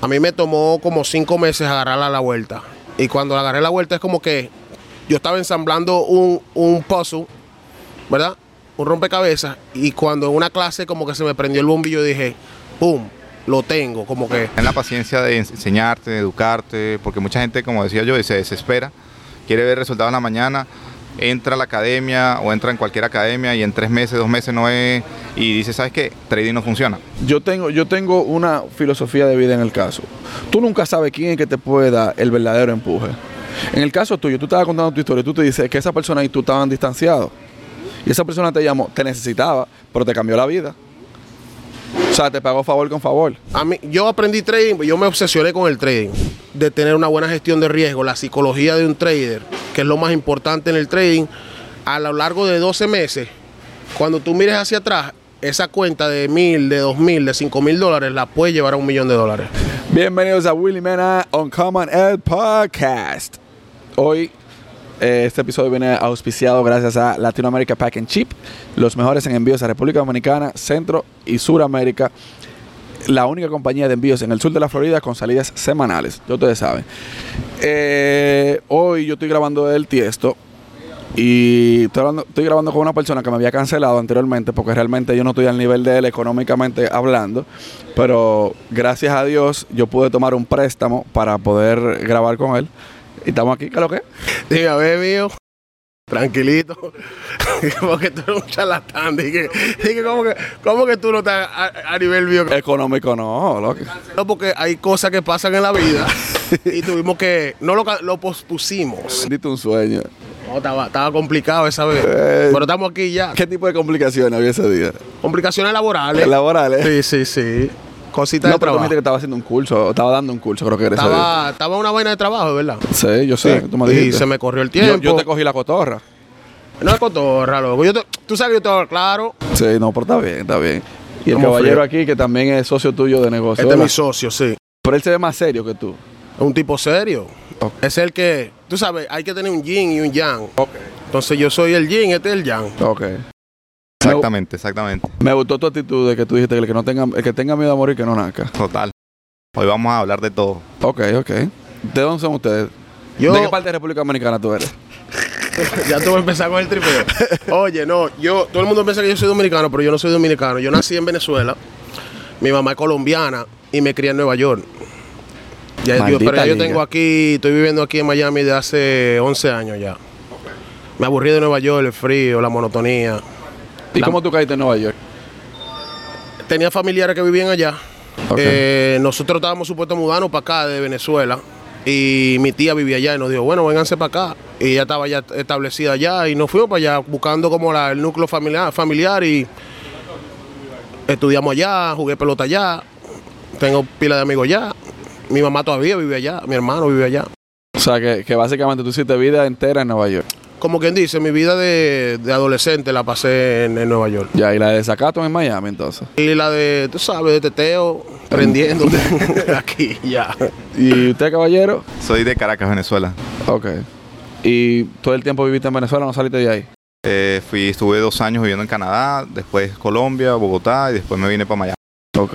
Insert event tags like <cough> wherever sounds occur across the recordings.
A mí me tomó como cinco meses agarrarla a la vuelta. Y cuando la agarré la vuelta es como que yo estaba ensamblando un, un puzzle, ¿verdad? Un rompecabezas. Y cuando en una clase como que se me prendió el bombillo, dije, ¡pum! Lo tengo, como que... En la paciencia de enseñarte, de educarte, porque mucha gente, como decía yo, se desespera, quiere ver resultados en la mañana, entra a la academia o entra en cualquier academia y en tres meses, dos meses no es, y dice, ¿sabes qué? Trading no funciona. Yo tengo, yo tengo una filosofía de vida en el caso. Tú nunca sabes quién es que te puede dar el verdadero empuje. En el caso tuyo, tú estabas contando tu historia, tú te dices que esa persona y tú estaban distanciados. Y esa persona te llamó, te necesitaba, pero te cambió la vida. O sea, te pagó favor con favor. A mí, yo aprendí trading, yo me obsesioné con el trading, de tener una buena gestión de riesgo, la psicología de un trader, que es lo más importante en el trading. A lo largo de 12 meses, cuando tú mires hacia atrás, esa cuenta de mil, de dos mil, de cinco mil dólares la puedes llevar a un millón de dólares. Bienvenidos a Willy Mena on Common Ed Podcast. Hoy este episodio viene auspiciado gracias a Latinoamérica Pack and Chip, los mejores en envíos a República Dominicana, Centro y Suramérica. La única compañía de envíos en el sur de la Florida con salidas semanales, ya ustedes saben. Eh, hoy yo estoy grabando el tiesto y estoy grabando, estoy grabando con una persona que me había cancelado anteriormente porque realmente yo no estoy al nivel de él económicamente hablando. Pero gracias a Dios yo pude tomar un préstamo para poder grabar con él. Y estamos aquí, ¿qué es lo que? Diga, ve, mío. Tranquilito. <laughs> como que tú eres un charlatán. Dije, dije ¿cómo, que, ¿cómo que tú no estás a, a nivel mío? Económico no, loco. No, porque hay cosas que pasan en la vida y tuvimos que. No lo, lo pospusimos. Diste un sueño. No, estaba, estaba complicado esa vez. Eh. Pero estamos aquí ya. ¿Qué tipo de complicaciones había ese día? Complicaciones laborales. Laborales. Sí, sí, sí. Cositas No, de pero tú trabajo. dijiste que estaba haciendo un curso, o estaba dando un curso, creo que día. Estaba, estaba una vaina de trabajo, ¿verdad? Sí, yo sé, Sí, tú me y se me corrió el tiempo. yo te cogí la cotorra. No es cotorra, loco. Yo te- tú sabes que yo te hablo claro. Sí, no, pero está bien, está bien. Y el ¿Cómo caballero aquí, que también es socio tuyo de negocio. Este es ¿verdad? mi socio, sí. Pero él se ve más serio que tú. Es un tipo serio. Es el que, tú sabes, hay que tener un yin y un yang. Entonces yo soy el yin, este es el yang. Ok. Exactamente, exactamente. Me gustó tu actitud de que tú dijiste que el que, no tenga, el que tenga miedo a morir, que no nazca. Total. Hoy vamos a hablar de todo. Ok, ok. ¿De dónde son ustedes? Yo, ¿De qué parte de República Dominicana tú eres? <laughs> ya tú vas a empezar con el tripeo. Oye, no, yo, todo el mundo piensa que yo soy dominicano, pero yo no soy dominicano. Yo nací en Venezuela, mi mamá es colombiana y me crié en Nueva York. Ya, yo, pero ya yo tengo aquí, estoy viviendo aquí en Miami de hace 11 años ya. Me aburrí de Nueva York, el frío, la monotonía. ¿Y La- cómo tú caíste en Nueva York? Tenía familiares que vivían allá. Eh, nosotros estábamos supuestos mudarnos para acá de Venezuela. Y mi tía vivía allá y nos dijo, bueno, vénganse para acá. Y ella estaba ya establecida allá y nos fuimos para allá buscando como la- el núcleo familiar, familiar y estudiamos allá, jugué pelota allá, tengo pila de amigos allá. Mi mamá todavía vive allá, mi hermano vive allá. O sea, que, que básicamente tú hiciste vida entera en Nueva York. Como quien dice, mi vida de, de adolescente la pasé en, en Nueva York. Ya, y la de desacato en Miami, entonces. Y la de, tú sabes, de teteo, prendiendo <laughs> <laughs> aquí ya. ¿Y usted, caballero? Soy de Caracas, Venezuela. Ok. ¿Y todo el tiempo viviste en Venezuela, no saliste de ahí? Eh, fui, estuve dos años viviendo en Canadá, después Colombia, Bogotá y después me vine para Miami. Ok.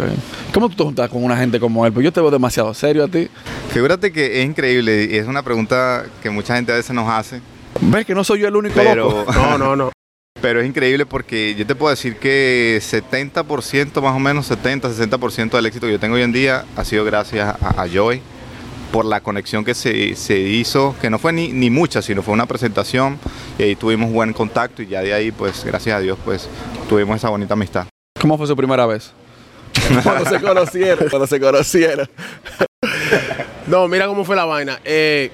¿Cómo tú te juntas con una gente como él? Pues yo te veo demasiado serio a ti. Figúrate que es increíble y es una pregunta que mucha gente a veces nos hace, ¿Ves que no soy yo el único loco? <laughs> No, no, no. pero es increíble porque yo te puedo decir que 70% más o menos, 70, 60% del éxito que yo tengo hoy en día ha sido gracias a, a Joy por la conexión que se, se hizo, que no fue ni, ni mucha, sino fue una presentación y ahí tuvimos buen contacto y ya de ahí, pues gracias a Dios, pues tuvimos esa bonita amistad. ¿Cómo fue su primera vez? <laughs> Cuando se conocieron. Cuando se conocieron. <laughs> No, mira cómo fue la vaina. Eh,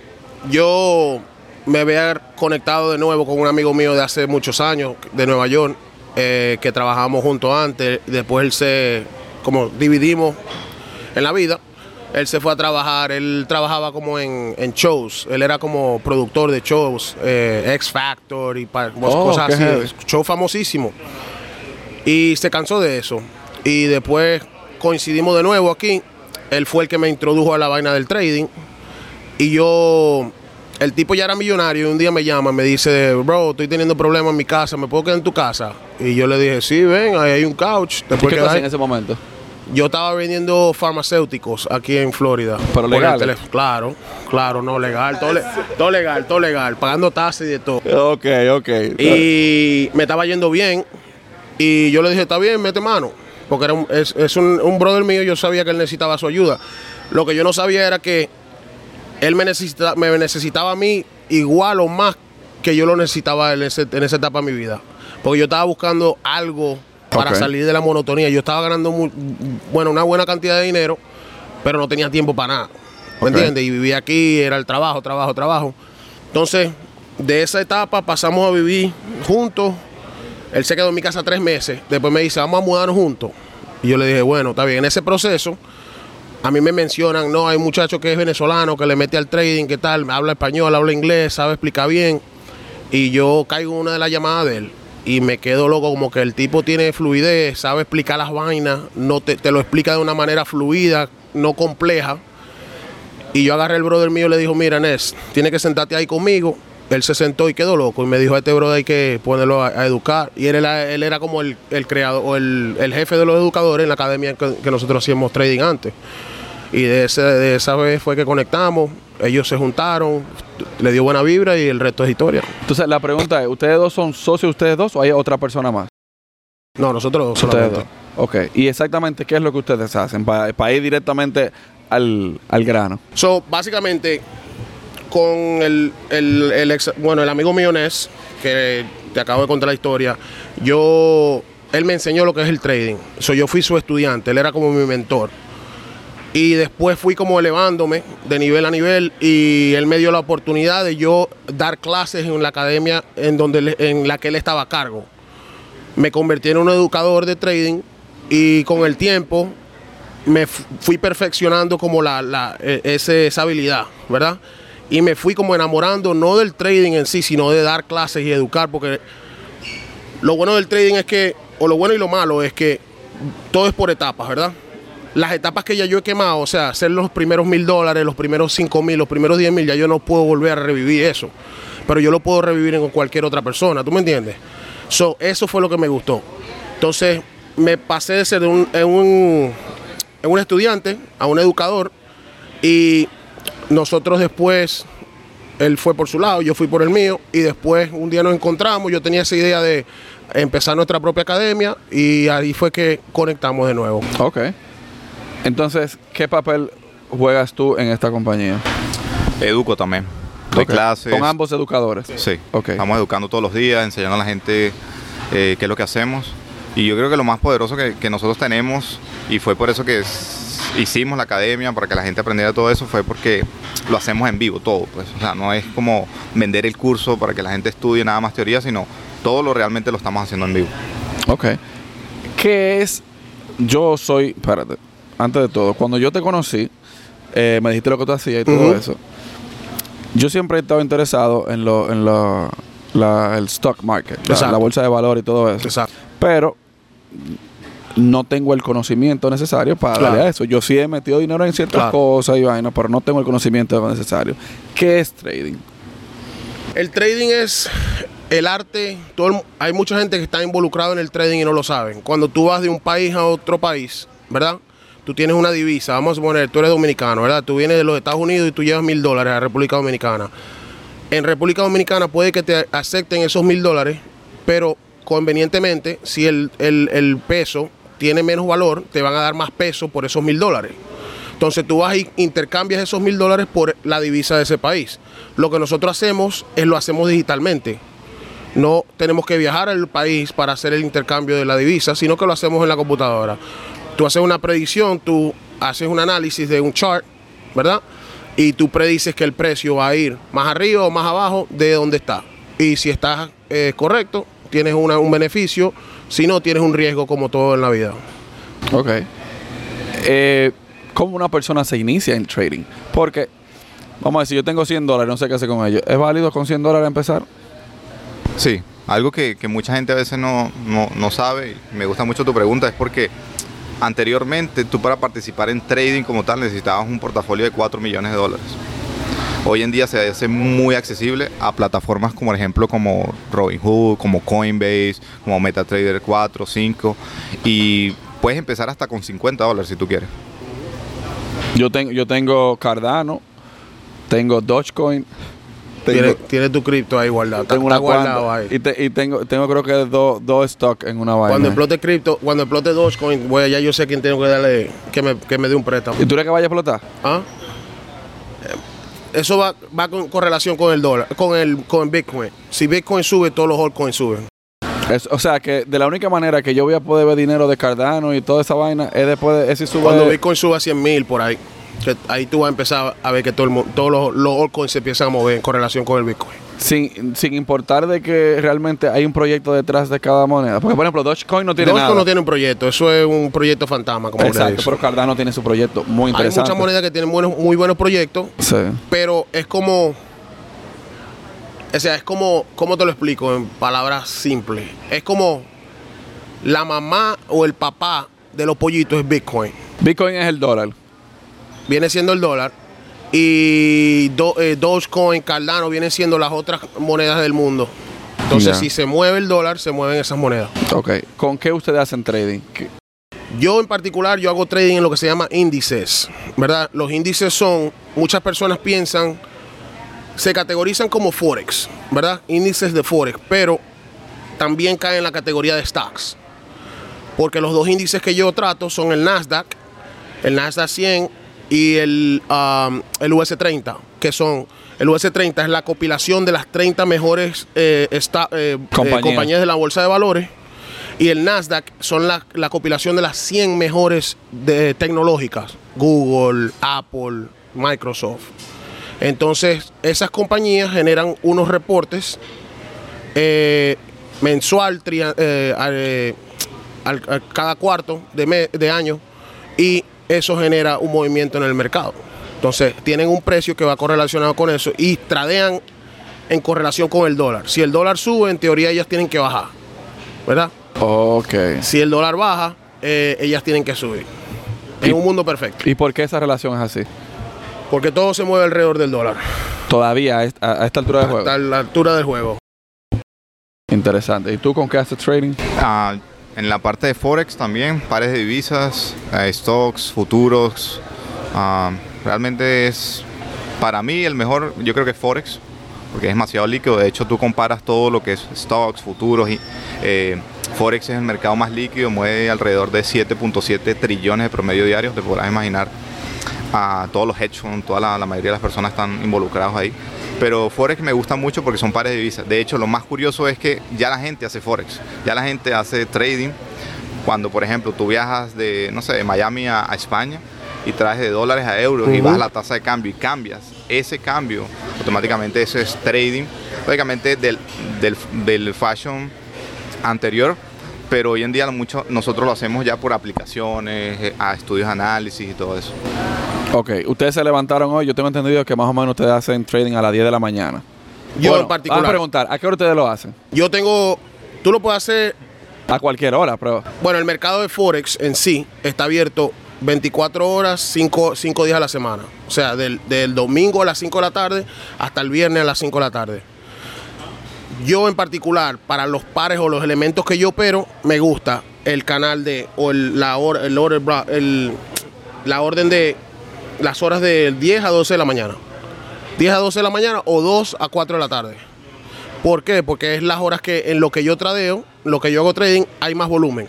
yo me había conectado de nuevo con un amigo mío de hace muchos años, de Nueva York, eh, que trabajamos juntos antes. Después él se, como dividimos en la vida, él se fue a trabajar, él trabajaba como en, en shows, él era como productor de shows, eh, X Factor y pa- Oh, cosas así, heavy. show famosísimo. Y se cansó de eso. Y después coincidimos de nuevo aquí. Él fue el que me introdujo a la vaina del trading. Y yo, el tipo ya era millonario y un día me llama, me dice, bro, estoy teniendo problemas en mi casa, ¿me puedo quedar en tu casa? Y yo le dije, sí, ven, ahí hay un couch. ¿Y Después qué ahí. en ese momento? Yo estaba vendiendo farmacéuticos aquí en Florida. Pero teléfono. Claro, claro, no, legal. Todo, le- todo legal, todo legal. Pagando tasas y de todo. Ok, ok. Y me estaba yendo bien. Y yo le dije, está bien, mete mano. Porque era un- es, es un, un brother mío, yo sabía que él necesitaba su ayuda. Lo que yo no sabía era que él me, necesita, me necesitaba a mí igual o más que yo lo necesitaba en, ese- en esa etapa de mi vida. Porque yo estaba buscando algo para salir de la monotonía. Yo estaba ganando, bueno, una buena cantidad de dinero, pero no tenía tiempo para nada. ¿Me entiendes? Y vivía aquí, era el trabajo, trabajo, trabajo. Entonces, de esa etapa pasamos a vivir juntos. Él se quedó en mi casa tres meses. Después me dice, vamos a mudarnos juntos. Y yo le dije, bueno, está bien. En ese proceso, a mí me mencionan, no, hay muchacho que es venezolano, que le mete al trading, ¿qué tal? Habla español, habla inglés, sabe explicar bien. Y yo caigo en una de las llamadas de él. Y me quedo loco, como que el tipo tiene fluidez, sabe explicar las vainas, no te, te lo explica de una manera fluida, no compleja. Y yo agarré el brother mío y le dijo, mira, Nes, tienes que sentarte ahí conmigo. Él se sentó y quedó loco y me dijo, a este brother hay que ponerlo a, educar. Y él era, él era como el, el creador, o el, el jefe de los educadores en la academia que, que nosotros hacíamos trading antes. Y de, ese- de esa vez fue que conectamos, ellos se juntaron, le dio buena vibra y el resto es historia. Entonces, la pregunta es, ¿ustedes dos son socios ustedes dos o hay otra persona más? No, nosotros dos Ustedes solamente. dos. Ok. ¿Y exactamente qué es lo que ustedes hacen para ir directamente al, al grano? So, básicamente, con el, el, el ex- bueno, el amigo mío Nes, que te acabo de contar la historia, yo, él me enseñó lo que es el trading. So, yo fui su estudiante, él era como mi mentor. Y después fui como elevándome de nivel a nivel y él me dio la oportunidad de yo dar clases en la academia en, donde, en la que él estaba a cargo. Me convertí en un educador de trading y con el tiempo me fu- fui perfeccionando como la, e- esa habilidad, ¿verdad? Y me fui como enamorando no del trading en sí, sino de dar clases y educar, porque lo bueno del trading es que, o lo bueno y lo malo es que todo es por etapas, ¿verdad? Las etapas que ya yo he quemado, o sea, hacer los primeros mil dólares, los primeros cinco mil, los primeros diez mil, ya yo no puedo volver a revivir eso. Pero yo lo puedo revivir en cualquier otra persona, ¿tú me entiendes? So, eso fue lo que me gustó. Entonces, me pasé de ser un, en un, en un estudiante a un educador y nosotros después, él fue por su lado, yo fui por el mío y después un día nos encontramos, yo tenía esa idea de empezar nuestra propia academia y ahí fue que conectamos de nuevo. Ok. Entonces, ¿qué papel juegas tú en esta compañía? Educo también. Doy clases. Con ambos educadores. Sí. Ok. Estamos educando todos los días, enseñando a la gente eh, qué es lo que hacemos. Y yo creo que lo más poderoso que, que nosotros tenemos, y fue por eso que hicimos la academia, para que la gente aprendiera todo eso, fue porque lo hacemos en vivo, todo. Pues. O sea, no es como vender el curso para que la gente estudie nada más teoría, sino todo lo realmente lo estamos haciendo en vivo. Ok. ¿Qué es? Yo soy. Espérate. Antes de todo, cuando yo te conocí, eh, me dijiste lo que tú hacías y todo eso. Yo siempre he estado interesado en lo, en lo, la- el stock market, la, bolsa de valor y todo eso. Exacto. Pero no tengo el conocimiento necesario para Claro. darle a eso. Yo sí he metido dinero en ciertas Claro. cosas y vainas, pero no tengo el conocimiento necesario. ¿Qué es trading? El trading es el arte, todo el mu- hay mucha gente que está involucrada en el trading y no lo saben. Cuando tú vas de un país a otro país, ¿verdad? Tú tienes una divisa, vamos a suponer, tú eres dominicano, ¿verdad? Tú vienes de los Estados Unidos y tú llevas mil dólares a República Dominicana. En República Dominicana puede que te acepten esos mil dólares, pero convenientemente, si el, el- el peso tiene menos valor, te van a dar más peso por esos mil dólares. Entonces tú vas y intercambias esos mil dólares por la divisa de ese país. Lo que nosotros hacemos es lo hacemos digitalmente. No tenemos que viajar al país para hacer el intercambio de la divisa, sino que lo hacemos en la computadora. Tú haces una predicción, tú haces un análisis de un chart, ¿verdad? Y tú predices que el precio va a ir más arriba o más abajo de donde está. Y si está eh, correcto, tienes una- un beneficio. Si no, tienes un riesgo como todo en la vida. Ok. Eh, ¿Cómo una persona se inicia en trading? Porque, vamos a decir, yo tengo 100 dólares, no sé qué hacer con ellos. ¿Es válido con 100 dólares empezar? Sí, algo que, que mucha gente a veces no, no, no sabe, y me gusta mucho tu pregunta, es porque anteriormente tú para participar en trading como tal necesitabas un portafolio de 4 millones de dólares. Hoy en día se hace muy accesible a plataformas como por ejemplo como Robinhood, como Coinbase, como MetaTrader 4, 5 y puedes empezar hasta con 50 dólares si tú quieres. Yo, yo tengo Cardano, tengo Dogecoin, tengo, tiene tu cripto ahí guardado. Está, tengo una está guardado cuanta- ahí. y, te- y tengo, tengo creo que dos dos stock en una vaina. Cuando explote cripto, cuando explote Dogecoin, voy ya yo sé quién tengo que darle, que me, que me dé un préstamo. ¿Y tú crees que vaya a explotar? ¿Ah? Eso va, va con correlación con el dólar, con el, con Bitcoin. Si Bitcoin sube, todos los altcoins suben. Es- o sea, que de la única manera que yo voy a poder ver dinero de Cardano y toda esa vaina es después de ese sube. Cuando Bitcoin suba a 100 mil por ahí, que ahí tú vas a empezar a ver que todo el, mu- todos los, los altcoins se empiezan a mover en correlación con el Bitcoin. sin, sin importar de que realmente hay un proyecto detrás de cada moneda. Porque, por ejemplo, Dogecoin no tiene Dogecoin nada. no tiene un proyecto, eso es un proyecto fantasma, como Exacto, dicen. pero Cardano tiene su proyecto muy Hay interesante. muchas monedas que tienen buenos, muy buenos proyectos, Sí. pero es como. O sea, es como. ¿Cómo te lo explico en palabras simples? Es como. La mamá o el papá de los pollitos es Bitcoin. Bitcoin es el dólar. Viene siendo el dólar. Y Do- eh, Dogecoin, Cardano vienen siendo las otras monedas del mundo. Entonces, si se mueve el dólar, se mueven esas monedas. Ok. ¿Con qué ustedes hacen trading? ¿Qué- Yo en particular, yo hago trading en lo que se llama índices, ¿verdad? Los índices son, muchas personas piensan, se categorizan como Forex, ¿verdad? Índices de Forex, pero también caen en la categoría de stocks. Porque los dos índices que yo trato son el Nasdaq, el Nasdaq 100 y el, um, el US30, que son, el US30 es la compilación de las 30 mejores eh, esta- eh, eh, Compañías. de la bolsa de valores. Y el Nasdaq son la, la compilación de las 100 mejores de, tecnológicas. Google, Apple, Microsoft. Entonces, esas compañías generan unos reportes mensual, tria- al- al- cada cuarto de, me- de año. Y eso genera un movimiento en el mercado. Entonces, tienen un precio que va correlacionado con eso y tradean en correlación con el dólar. Si el dólar sube, en teoría ellas tienen que bajar. ¿Verdad? Ok. Si el dólar baja, eh, ellas tienen que subir. En un mundo perfecto. ¿Y por qué esa relación es así? Porque todo se mueve alrededor del dólar. Todavía a esta, a esta altura de juego. Hasta la altura del juego. Interesante. ¿Y tú con qué haces trading? Ah, en la parte de Forex también, pares de divisas, eh, stocks, futuros. Ah, realmente es, para mí, el mejor, yo creo que es Forex, porque es demasiado líquido. De hecho, tú comparas todo lo que es stocks, futuros y eh, Forex es el mercado más líquido, mueve alrededor de 7.7 trillones de promedio diario, te podrás imaginar a todos los hedge funds, toda la, la mayoría de las personas están involucrados ahí. Pero Forex me gusta mucho porque son pares de divisas. De hecho, lo más curioso es que ya la gente hace Forex, ya la gente hace trading. Cuando, por ejemplo, tú viajas de, no sé, de Miami a, a España y traes de dólares a euros y Ujú. vas a la tasa de cambio y cambias ese cambio, automáticamente eso es trading, lógicamente del, del, del fashion anterior, pero hoy en día mucho, nosotros lo hacemos ya por aplicaciones, eh, a estudios análisis y todo eso. Ok. Ustedes se levantaron hoy. Yo tengo entendido que más o menos ustedes hacen trading a las 10 de la mañana. Yo Bueno, en particular. Vamos a preguntar, ¿a qué hora ustedes lo hacen? Yo tengo. Tú lo puedes hacer. A cualquier hora, pero... Bueno, el mercado de Forex en sí está abierto 24 horas, 5, días a la semana. O sea, del, del domingo a las 5 de la tarde hasta el viernes a las 5 de la tarde. Yo en particular, para los pares o los elementos que yo opero, me gusta el canal de, o el, la, hora, el, order el- la orden de las horas de 10 a 12 de la mañana. 10 a 12 de la mañana o 2 a 4 de la tarde. ¿Por qué? Porque es las horas que en lo que yo tradeo, lo que yo hago trading, hay más volumen.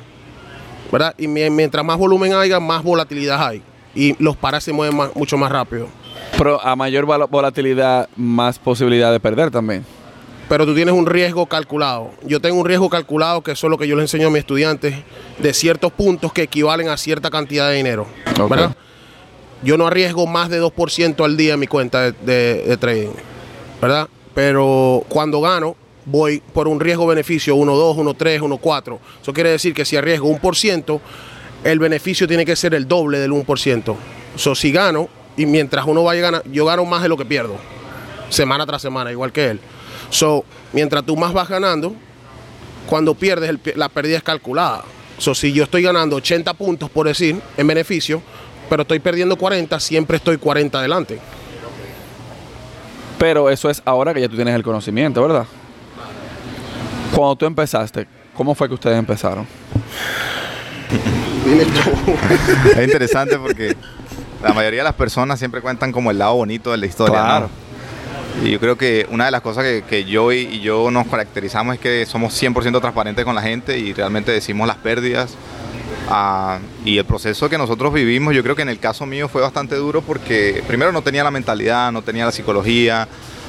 ¿Verdad? Y mi- mientras más volumen haya, más volatilidad hay. Y los pares se mueven más- mucho más rápido. Pero a mayor volatilidad, más posibilidad de perder también. Pero tú tienes un riesgo calculado. Yo tengo un riesgo calculado, que eso es lo que yo les enseño a mis estudiantes, de ciertos puntos que equivalen a cierta cantidad de dinero. ¿Verdad? Yo no arriesgo más de 2% al día en mi cuenta de, de- trading. ¿Verdad? Pero cuando gano, voy por un riesgo-beneficio 1.2, 1.3, 1.4. Eso quiere decir que si arriesgo un por ciento, el beneficio tiene que ser el doble del 1%. So, si gano, y mientras uno vaya ganando, yo gano más de lo que pierdo, semana tras semana, igual que él. So, mientras tú más vas ganando, cuando pierdes, la pérdida es calculada. So, si yo estoy ganando 80 puntos, por decir, en beneficio, pero estoy perdiendo 40, siempre estoy 40 adelante. Pero eso es ahora que ya tú tienes el conocimiento, ¿verdad? Cuando tú empezaste, ¿cómo fue que ustedes empezaron? <laughs> Es interesante porque la mayoría de las personas siempre cuentan como el lado bonito de la historia. ¿no? Claro. Y yo creo que una de las cosas que, que yo y, y yo nos caracterizamos es que somos 100% transparentes con la gente y realmente decimos las pérdidas. Ah, y el proceso que nosotros vivimos, yo creo que en el caso mío fue bastante duro porque primero no tenía la mentalidad, no tenía la psicología,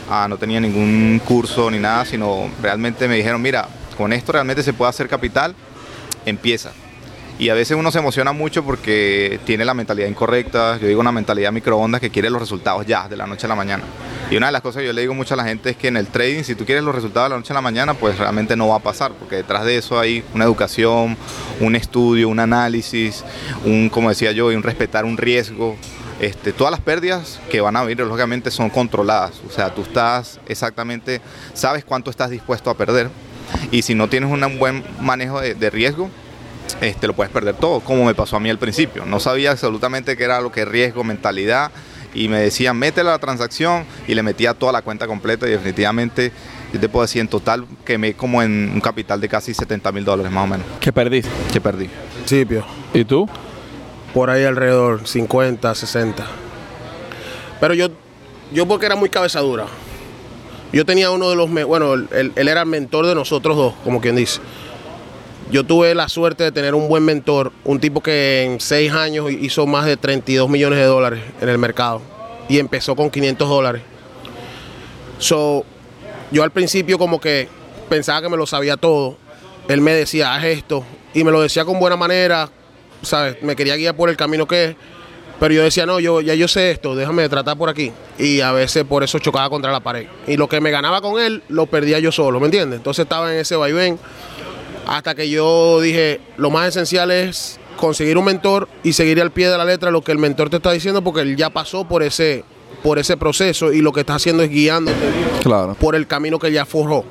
ah, no tenía ningún curso ni nada, sino realmente me dijeron, mira, con esto realmente se puede hacer capital, empieza. Y a veces uno se emociona mucho porque tiene la mentalidad incorrecta, yo digo una mentalidad microondas que quiere los resultados ya, de la noche a la mañana. Y una de las cosas que yo le digo mucho a la gente es que en el trading, si tú quieres los resultados de la noche a la mañana, pues realmente no va a pasar, porque detrás de eso hay una educación, un estudio, un análisis, un, como decía yo, y un respetar un riesgo. Este, todas las pérdidas que van a venir, lógicamente, son controladas. O sea, tú estás exactamente, sabes cuánto estás dispuesto a perder. Y si no tienes un buen manejo de, de riesgo, este, lo puedes perder todo, como me pasó a mí al principio. No sabía absolutamente qué era lo que es riesgo, mentalidad, y me decían, métela a la transacción, y le metía toda la cuenta completa, y definitivamente, yo te puedo decir, en total quemé como en un capital de casi 70 mil dólares más o menos, ¿Qué perdiste? que perdí. Principio. ¿Y tú? Por ahí alrededor, 50, 60. Pero yo, yo porque era muy cabezadura. Yo tenía uno de los, bueno, él, él- él era el mentor de nosotros dos, como quien dice. Yo tuve la suerte de tener un buen mentor, un tipo que en seis años hizo más de 32 millones de dólares en el mercado y empezó con 500 dólares. So, yo al principio como que pensaba que me lo sabía todo. Él me decía, haz esto, y me lo decía con buena manera, ¿sabes? Me quería guiar por el camino que es. Pero yo decía, no, yo ya yo sé esto, déjame tratar por aquí. Y a veces por eso chocaba contra la pared. Y lo que me ganaba con él, lo perdía yo solo, ¿me entiendes? Entonces estaba en ese vaivén. Hasta que yo dije, lo más esencial es conseguir un mentor y seguir al pie de la letra lo que el mentor te está diciendo, porque él ya pasó por ese, por ese proceso y lo que está haciendo es guiándote Claro. por el camino que ya forjó.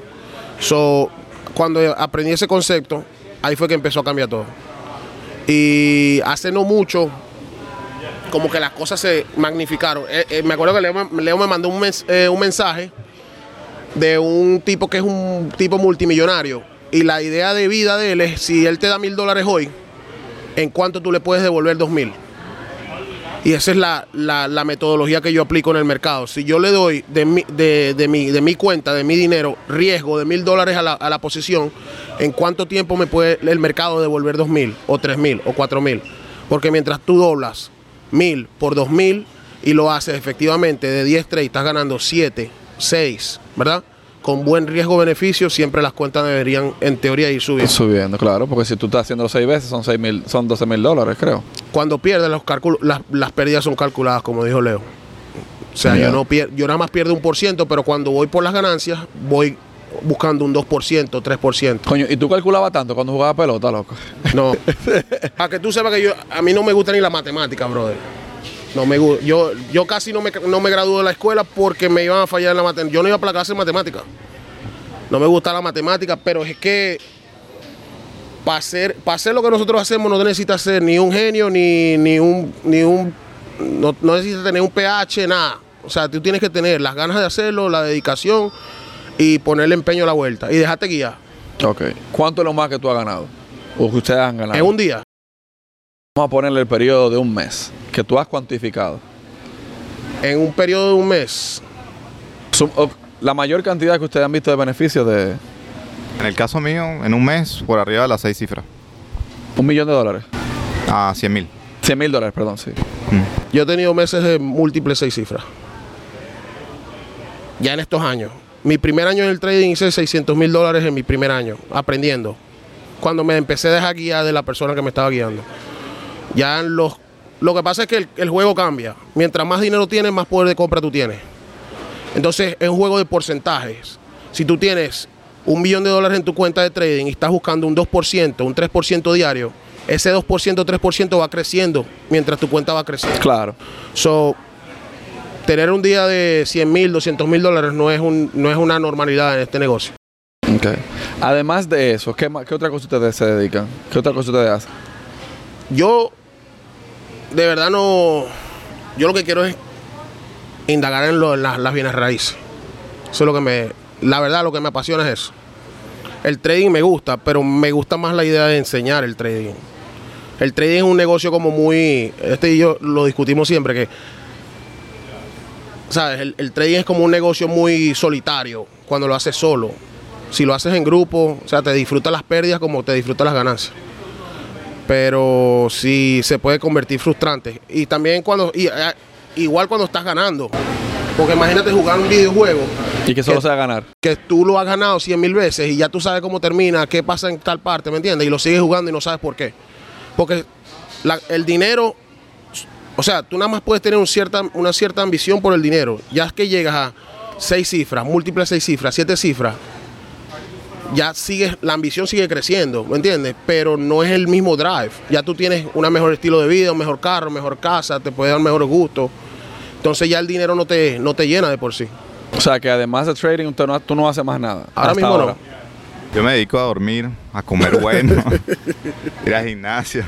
So, cuando aprendí ese concepto, ahí fue que empezó a cambiar todo. Y hace no mucho, como que las cosas se magnificaron. Eh, eh, me acuerdo que Leo, me- Leo me mandó un, mens- eh, un mensaje de un tipo que es un tipo multimillonario. Y la idea de vida de él es, si él te da mil dólares hoy, ¿en cuánto tú le puedes devolver dos mil? Y esa es la, la- metodología que yo aplico en el mercado. Si yo le doy de mi, de, de mi, de mi cuenta, de mi dinero, riesgo de mil dólares a la, a la posición, ¿en cuánto tiempo me puede el mercado devolver dos mil, o tres mil, o cuatro mil? Porque mientras tú doblas mil por dos mil y lo haces efectivamente de 10 trades, estás ganando 7, 6, ¿verdad? Con buen riesgo-beneficio, siempre las cuentas deberían, en teoría, ir subiendo. Subiendo, claro, porque si tú estás haciendo seis veces son seis mil, son 12 mil dólares, creo. Cuando pierdes, los cálculos, las, las pérdidas son calculadas, como dijo Leo. O sea, yo, no pier- yo nada más pierdo un por ciento, pero cuando voy por las ganancias, voy buscando un 2%, 3%. Coño, ¿y tú calculabas tanto cuando jugabas pelota, loco? No. <laughs> Para que tú sepas que yo, a mí no me gusta ni la matemática, brother. No me gusta. Yo, yo casi no me, no me gradué de la escuela porque me iban a fallar en la matemática. Yo no iba para la clase de matemática. No me gusta la matemática, pero es que para hacer, para hacer lo que nosotros hacemos no necesitas ser ni un genio, ni, ni un, ni un no, no necesitas tener un PH, nada. O sea, tú tienes que tener las ganas de hacerlo, la dedicación y ponerle empeño a la vuelta y dejarte guiar. Ok. ¿Cuánto es lo más que tú has ganado? O que ustedes han ganado. En un día, Vamos a ponerle el periodo de un mes que tú has cuantificado. en un periodo de un mes, Sum- o- La mayor cantidad que ustedes han visto de beneficios de En el caso mío, en un mes, por arriba de las seis cifras, un millón de dólares. a 100 mil. 100 mil dólares, perdón, sí. Yo he tenido meses de múltiples seis cifras. Ya en estos años. Mi primer año en el trading hice 600 mil dólares en mi primer año, aprendiendo. Cuando me empecé a dejar guiar de la persona que me estaba guiando. Ya los... Lo que pasa es que el, el juego cambia. Mientras más dinero tienes, más poder de compra tú tienes. Entonces es un juego de porcentajes. Si tú tienes un millón de dólares en tu cuenta de trading y estás buscando un 2%, un 3% diario, ese 2%, 3% va creciendo mientras tu cuenta va creciendo. Claro. So, tener un día de 100 mil, 200 mil dólares no es, un, no es una normalidad en este negocio. Ok. Además de eso, ¿qué, qué otra cosa ustedes se dedican? ¿Qué otra cosa ustedes hacen? Yo, de verdad, no. Yo lo que quiero es indagar en, las, las bienes raíces. Eso es lo que me. La verdad, lo que me apasiona es eso. El trading me gusta, pero me gusta más la idea de enseñar el trading. El trading es un negocio como muy, este y yo lo discutimos siempre, que, ¿sabes? El, el trading es como un negocio muy solitario cuando lo haces solo. Si lo haces en grupo, o sea, te disfrutas las pérdidas como te disfrutas las ganancias. Pero sí se puede convertir frustrante. Y también cuando, y, eh, igual cuando estás ganando. Porque imagínate jugar un videojuego Y que solo Que- sea ganar. que tú lo has ganado 100 mil veces y ya tú sabes cómo termina, qué pasa en tal parte, ¿me entiendes? Y lo sigues jugando y no sabes por qué. Porque la- el dinero, o sea, tú nada más puedes tener un cierta, una cierta ambición por el dinero. Ya es que llegas a seis cifras, múltiples seis cifras, siete cifras, ya sigues, la ambición sigue creciendo, ¿me entiendes? Pero no es el mismo drive. Ya tú tienes un mejor estilo de vida, un mejor carro, mejor casa, te puede dar mejor gusto. Entonces ya el dinero no te, no te llena de por sí. O sea, que además de trading, usted no- tú no haces más nada. Ahora mismo no. Yo me dedico a dormir, a comer bueno, <laughs> ir al gimnasio.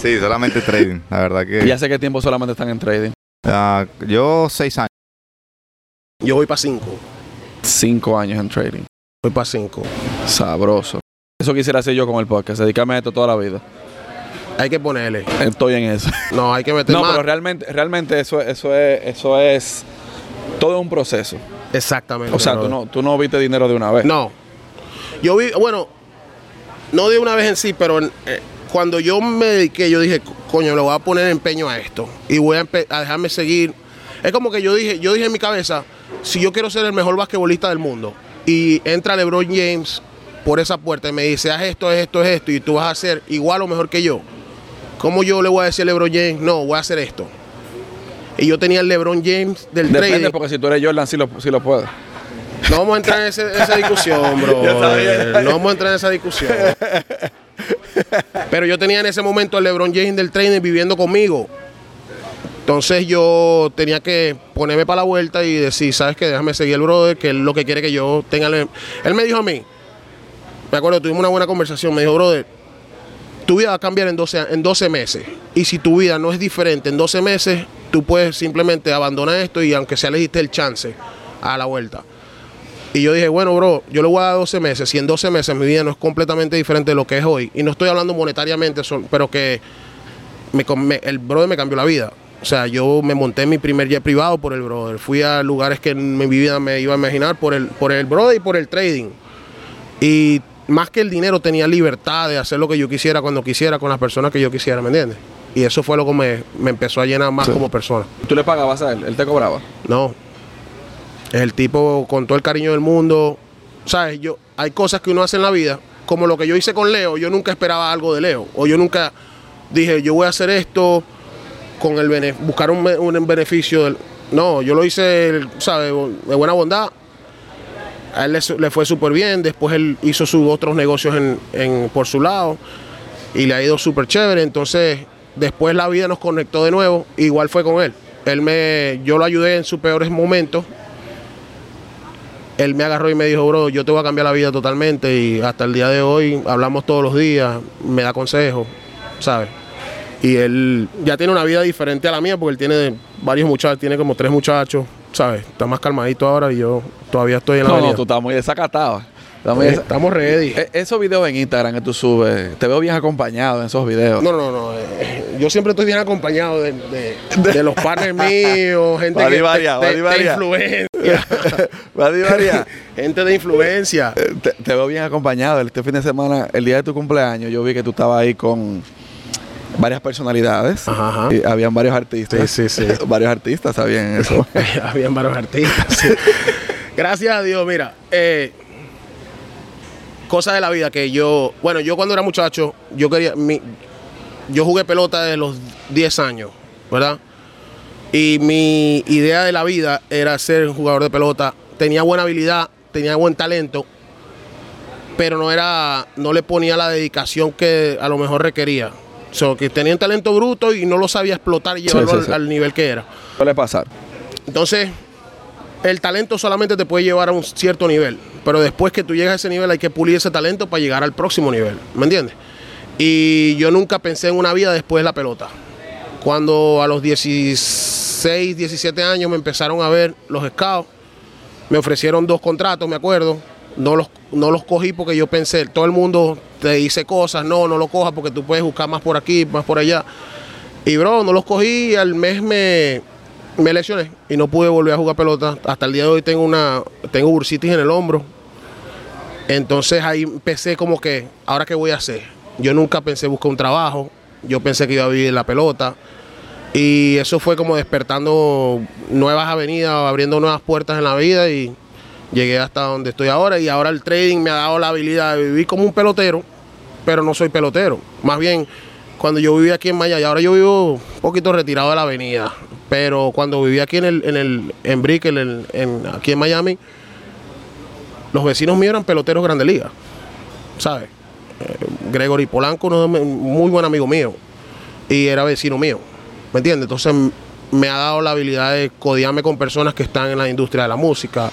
Sí, solamente trading, la verdad que... ¿Y hace qué tiempo solamente están en trading? Ah, yo seis años. Yo voy para cinco. Cinco años en trading. Voy para cinco. Sabroso. Eso quisiera hacer yo con el podcast, dedicarme a esto toda la vida. Hay que ponerle. Estoy en eso. No, hay que meter No, más. pero realmente, realmente eso, eso es, eso es todo un proceso. Exactamente. O sea, tú no, tú no viste dinero de una vez. No. Yo vi, bueno, no de una vez en sí, pero en- eh, cuando yo me dediqué, yo dije, coño, le voy a poner empeño a esto y voy a, a dejarme seguir. Es como que yo dije, yo dije en mi cabeza, si yo quiero ser el mejor basquetbolista del mundo y entra LeBron James por esa puerta y me dice, haz esto, haz esto, haz esto y tú vas a ser igual o mejor que yo, ¿cómo yo le voy a decir a LeBron James, no, voy a hacer esto? Y yo tenía el LeBron James del Depende, trading. porque si tú eres Jordan, sí lo, sí lo puedes. No vamos a entrar en ese- esa discusión, <laughs> bro. No vamos a entrar en esa discusión. <laughs> Pero yo tenía en ese momento al LeBron James del trainer viviendo conmigo. Entonces yo tenía que ponerme para la vuelta y decir, ¿sabes qué? Déjame seguir el brother, que él lo que quiere que yo tenga... el-". Él me dijo a mí, me acuerdo, tuvimos una buena conversación, me dijo, brother, tu vida va a cambiar en 12, a- en 12 meses. Y si tu vida no es diferente en 12 meses, tú puedes simplemente abandonar esto y aunque sea le diste el chance a la vuelta. Y yo dije, bueno, bro, yo le voy a dar 12 meses. Si en 12 meses mi vida no es completamente diferente de lo que es hoy, y no estoy hablando monetariamente, pero que me- el brother me cambió la vida. O sea, yo me monté en mi primer jet privado por el brother. Fui a lugares que en mi vida me iba a imaginar por el, por el brother y por el trading. Y más que el dinero, tenía libertad de hacer lo que yo quisiera cuando quisiera con las personas que yo quisiera, ¿me entiendes? Y eso fue lo que me, me empezó a llenar más Sí. como persona. ¿Tú le pagabas a él? ¿Él te cobraba? No. Es el tipo con todo el cariño del mundo. ¿Sabes? Yo, hay cosas que uno hace en la vida, como lo que yo hice con Leo. Yo nunca esperaba algo de Leo. O yo nunca dije, yo voy a hacer esto con el buscar un, un beneficio. No, yo lo hice, ¿sabes? De buena bondad. A él le, fue súper bien. Después él hizo sus otros negocios en- por su lado. Y le ha ido súper chévere. Entonces, después la vida nos conectó de nuevo. Igual fue con él. Él me, yo lo ayudé en sus peores momentos. Él me agarró y me dijo, bro, yo te voy a cambiar la vida totalmente. Y hasta el día de hoy hablamos todos los días. Me da consejos, ¿sabes? Y él ya tiene una vida diferente a la mía porque él tiene varios muchachos, tiene como tres muchachos, ¿sabes? Está más calmadito ahora y yo todavía estoy en la No, no, tú estás muy desacatado. Eh, Estamos ready. Eh, Esos videos en Instagram que tú subes, te veo bien acompañado en esos videos. No, no, no. eh, yo siempre estoy bien acompañado de, de- <laughs> de los partners míos, gente Vale, que varia, de, vale, de varia. influencia. <laughs> María, <laughs> gente de influencia. eh, te, te veo bien acompañado. Este fin de semana, el día de tu cumpleaños, yo vi que tú estabas ahí con varias personalidades. Ajá, ajá. Y habían varios artistas. Sí, sí, sí. <laughs> varios artistas sabían eso. <laughs> Habían varios artistas. sí. <laughs> Gracias a Dios, mira. Eh, cosas de la vida que yo. Bueno, yo cuando era muchacho, yo quería. mi- yo jugué pelota desde los 10 años, ¿verdad? Y mi idea de la vida era ser jugador de pelota. Tenía buena habilidad, tenía buen talento, pero no era, no le ponía la dedicación que a lo mejor requería. Que tenía un talento bruto y no lo sabía explotar y llevarlo sí, al- sí. al nivel que era. Suele pasar. Entonces, el talento solamente te puede llevar a un cierto nivel, pero después que tú llegas a ese nivel hay que pulir ese talento para llegar al próximo nivel, ¿me entiendes? Y yo nunca pensé en una vida después de la pelota. Cuando a los 16, 17 años me empezaron a ver los scouts, me ofrecieron dos contratos, me acuerdo, no los, no los cogí porque yo pensé, todo el mundo te dice cosas, no, no lo cojas porque tú puedes buscar más por aquí, más por allá. Y bro, no los cogí y al mes me, me lesioné y no pude volver a jugar pelota. Hasta el día de hoy tengo una, tengo bursitis en el hombro. Entonces ahí empecé como que, ¿ahora qué voy a hacer? Yo nunca pensé buscar un trabajo, yo pensé que iba a vivir la pelota. Y eso fue como despertando nuevas avenidas, abriendo nuevas puertas en la vida y llegué hasta donde estoy ahora. Y ahora el trading me ha dado la habilidad de vivir como un pelotero, pero no soy pelotero. Más bien, cuando yo vivía aquí en Miami, ahora yo vivo un poquito retirado de la avenida, pero cuando vivía aquí en el, en el, en Brick, en en- aquí en Miami, los vecinos míos eran peloteros grande liga, ¿sabes? Eh, Gregory Polanco, muy buen amigo mío, y era vecino mío, ¿me entiendes? Entonces me ha dado la habilidad de codiarme con personas que están en la industria de la música,